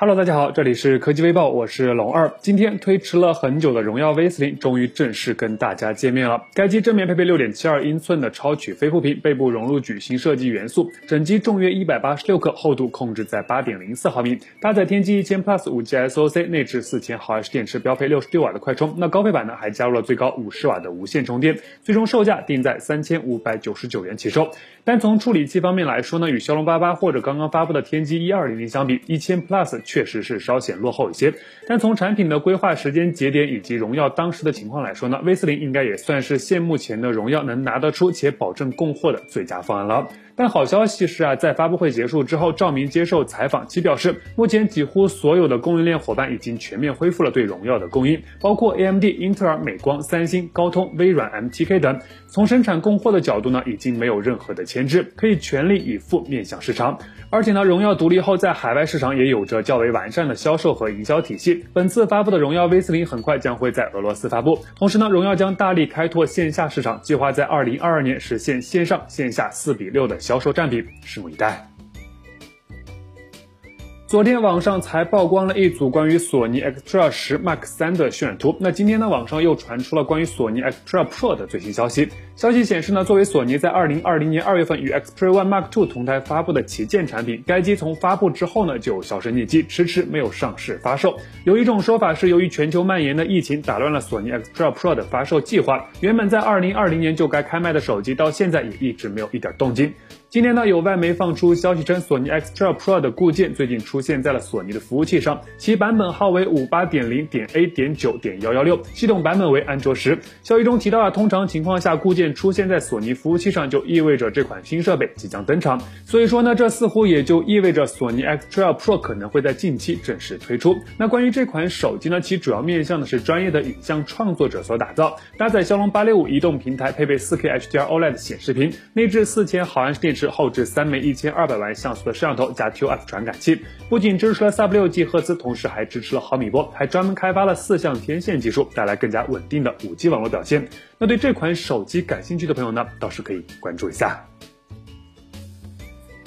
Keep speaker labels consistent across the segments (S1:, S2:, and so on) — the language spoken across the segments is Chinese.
S1: Hello，大家好，这里是科技微报，我是龙二。今天推迟了很久的荣耀 V 四零终于正式跟大家见面了。该机正面配备六点七二英寸的超曲飞幅屏，背部融入矩形设计元素，整机重约一百八十六克，厚度控制在八点零四毫米，搭载天玑一千 Plus 五 G SoC，内置四千毫安时电池，标配六十六瓦的快充。那高配版呢，还加入了最高五十瓦的无线充电，最终售价定在三千五百九十九元起售。单从处理器方面来说呢，与骁龙八八或者刚刚发布的天玑一二零零相比，一千 Plus 确实是稍显落后一些。但从产品的规划时间节点以及荣耀当时的情况来说呢，V 四零应该也算是现目前的荣耀能拿得出且保证供货的最佳方案了。但好消息是啊，在发布会结束之后，赵明接受采访其表示，目前几乎所有的供应链伙伴已经全面恢复了对荣耀的供应，包括 AMD、英特尔、美光、三星、高通、微软、MTK 等。从生产供货的角度呢，已经没有任何的牵制，可以全力以赴面向市场。而且呢，荣耀独立后在海外市场也有着较为完善的销售和营销体系。本次发布的荣耀 V 四零很快将会在俄罗斯发布，同时呢，荣耀将大力开拓线下市场，计划在二零二二年实现线上线下四比六的销售占比，拭目以待。昨天网上才曝光了一组关于索尼 Xperia 十 Mark 三的渲染图，那今天呢，网上又传出了关于索尼 Xtra Pro 的最新消息。消息显示呢，作为索尼在二零二零年二月份与 Xperia One Mark Two 同台发布的旗舰产品，该机从发布之后呢就销声匿迹，迟迟没有上市发售。有一种说法是，由于全球蔓延的疫情打乱了索尼 Xtra Pro 的发售计划，原本在二零二零年就该开卖的手机，到现在也一直没有一点动静。今天呢，有外媒放出消息称，索尼 Xperia Pro 的固件最近出现在了索尼的服务器上，其版本号为五八点零点 A 点九点幺幺六，系统版本为安卓十。消息中提到啊，通常情况下，固件出现在索尼服务器上，就意味着这款新设备即将登场。所以说呢，这似乎也就意味着索尼 Xperia Pro 可能会在近期正式推出。那关于这款手机呢，其主要面向的是专业的影像创作者所打造，搭载骁龙八六五移动平台，配备四 K HDR OLED 显示屏，内置四千毫安时电池。是后置三枚一千二百万像素的摄像头加 QF 传感器，不仅支持了 Sub 六 G 赫兹，同时还支持了毫米波，还专门开发了四项天线技术，带来更加稳定的五 G 网络表现。那对这款手机感兴趣的朋友呢，倒是可以关注一下。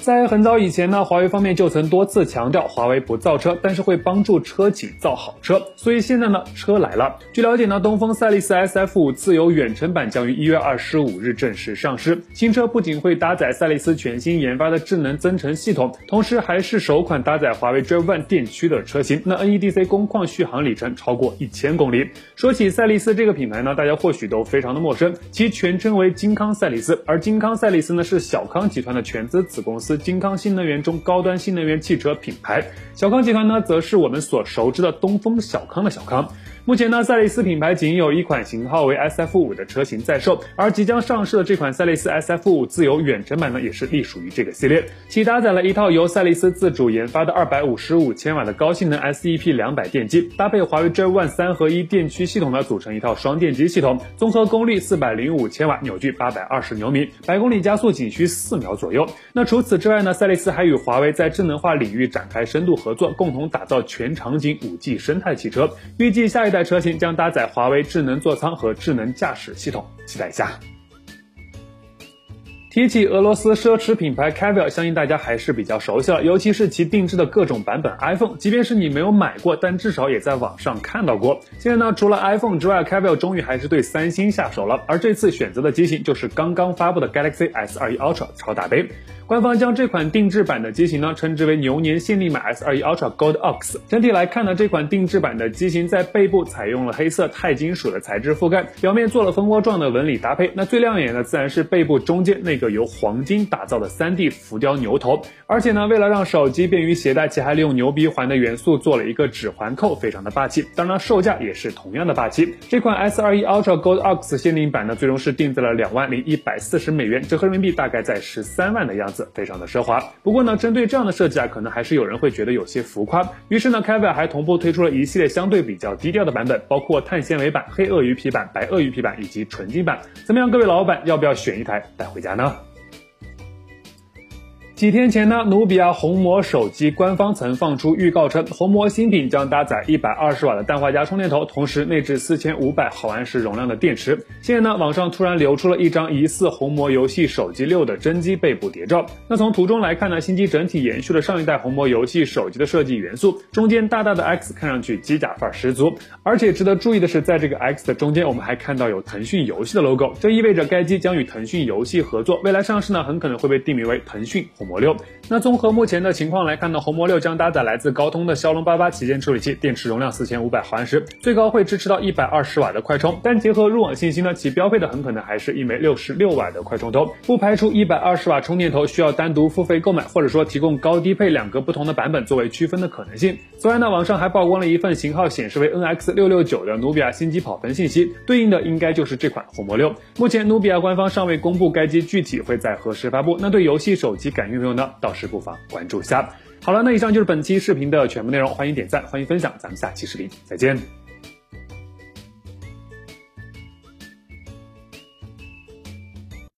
S1: 在很早以前呢，华为方面就曾多次强调，华为不造车，但是会帮助车企造好车。所以现在呢，车来了。据了解呢，东风赛力斯 SF 五自由远程版将于一月二十五日正式上市。新车不仅会搭载赛力斯全新研发的智能增程系统，同时还是首款搭载华为 Drive One 电驱的车型。那 NEDC 工况续航里程超过一千公里。说起赛力斯这个品牌呢，大家或许都非常的陌生，其全称为金康赛力斯，而金康赛力斯呢是小康集团的全资子公司。金康新能源中高端新能源汽车品牌，小康集团呢，则是我们所熟知的东风小康的小康。目前呢，赛力斯品牌仅有一款型号为 SF 五的车型在售，而即将上市的这款赛力斯 SF 五自由远程版呢，也是隶属于这个系列。其搭载了一套由赛力斯自主研发的二百五十五千瓦的高性能 SEP 两百电机，搭配华为 Drive One 三合一电驱系统呢，组成一套双电机系统，综合功率四百零五千瓦，扭矩八百二十牛米，百公里加速仅需四秒左右。那除此之外呢，赛力斯还与华为在智能化领域展开深度合作，共同打造全场景五 G 生态汽车。预计下一代车型将搭载华为智能座舱和智能驾驶系统，期待一下。提起俄罗斯奢侈品牌 Caviar，相信大家还是比较熟悉了，尤其是其定制的各种版本 iPhone，即便是你没有买过，但至少也在网上看到过。现在呢，除了 iPhone 之外，Caviar 终于还是对三星下手了，而这次选择的机型就是刚刚发布的 Galaxy S21 Ultra 超大杯。官方将这款定制版的机型呢称之为牛年限定版 S21 Ultra Gold Ox。整体来看呢，这款定制版的机型在背部采用了黑色钛金属的材质覆盖，表面做了蜂窝状的纹理搭配。那最亮眼的自然是背部中间那个由黄金打造的 3D 浮雕牛头。而且呢，为了让手机便于携带，其还利用牛鼻环的元素做了一个指环扣，非常的霸气。当然，售价也是同样的霸气。这款 S21 Ultra Gold Ox 限定版呢，最终是定在了两万零一百四十美元，折合人民币大概在十三万的样子。非常的奢华，不过呢，针对这样的设计啊，可能还是有人会觉得有些浮夸。于是呢 c a v i a 还同步推出了一系列相对比较低调的版本，包括碳纤维版、黑鳄鱼皮版、白鳄鱼皮版以及纯金版。怎么样，各位老板要不要选一台带回家呢？几天前呢，努比亚红魔手机官方曾放出预告称，红魔新品将搭载一百二十瓦的氮化镓充电头，同时内置四千五百毫安时容量的电池。现在呢，网上突然流出了一张疑似红魔游戏手机六的真机背部谍照。那从图中来看呢，新机整体延续了上一代红魔游戏手机的设计元素，中间大大的 X 看上去机甲范儿十足。而且值得注意的是，在这个 X 的中间，我们还看到有腾讯游戏的 logo，这意味着该机将与腾讯游戏合作，未来上市呢，很可能会被定名为腾讯红魔魔六。那综合目前的情况来看呢，红魔六将搭载来自高通的骁龙八八旗舰处理器，电池容量四千五百毫安时，最高会支持到一百二十瓦的快充。但结合入网信息呢，其标配的很可能还是一枚六十六瓦的快充头，不排除一百二十瓦充电头需要单独付费购买，或者说提供高低配两个不同的版本作为区分的可能性。此外呢，网上还曝光了一份型号显示为 NX 六六九的努比亚新机跑分信息，对应的应该就是这款红魔六。目前努比亚官方尚未公布该机具体会在何时发布。那对游戏手机感兴趣的朋友呢，倒是不妨关注一下。好了，那以上就是本期视频的全部内容，欢迎点赞，欢迎分享，咱们下期视频再见。